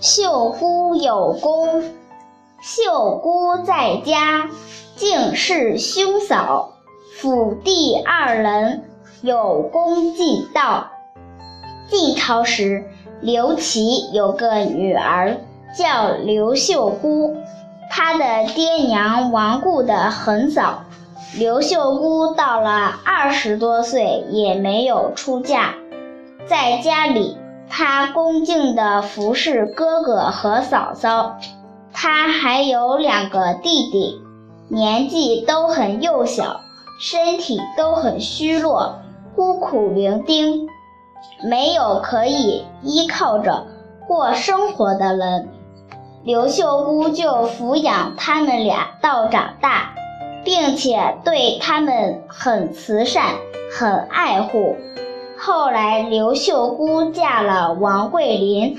秀姑有功。秀姑在家，敬事兄嫂，辅弟二人，有功尽道。晋朝时，刘琦有个女儿叫刘秀姑，她的爹娘亡故的很早。刘秀姑到了二十多岁也没有出嫁，在家里，她恭敬地服侍哥哥和嫂嫂。她还有两个弟弟，年纪都很幼小，身体都很虚弱，孤苦伶仃。没有可以依靠着过生活的人，刘秀姑就抚养他们俩到长大，并且对他们很慈善、很爱护。后来，刘秀姑嫁了王桂林，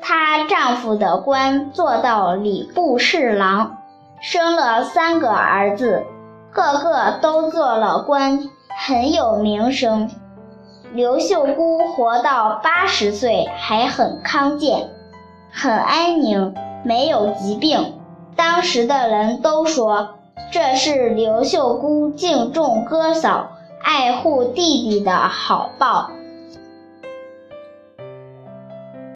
她丈夫的官做到礼部侍郎，生了三个儿子，个个都做了官，很有名声。刘秀姑活到八十岁还很康健，很安宁，没有疾病。当时的人都说这是刘秀姑敬重哥嫂、爱护弟弟的好报。